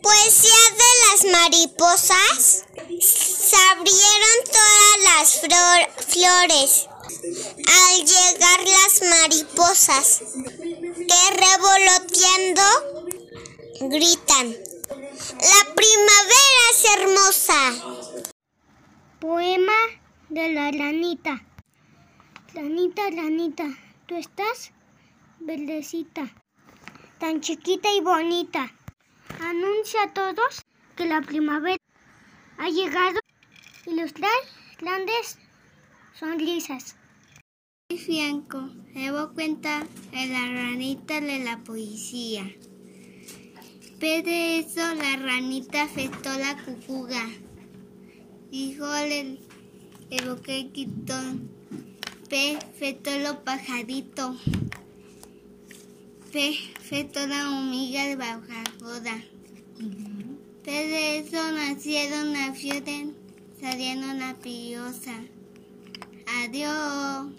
Poesía de las mariposas. Se abrieron todas las flores al llegar las mariposas que revoloteando gritan. La primavera es hermosa. Poema de la ranita. Ranita, ranita, tú estás verdecita, tan chiquita y bonita. Anuncia a todos que la primavera ha llegado y los trae grandes sonrisas. Fianco, Evo cuenta en la ranita de la poesía. Pe de eso la ranita festó la cucuga. Dijo el evoqué quitón. Pe fetó lo pajarito. Pe fetó la hormiga de bajajoda. Pe de eso nacieron fiore, salieron la pillosa. Adiós.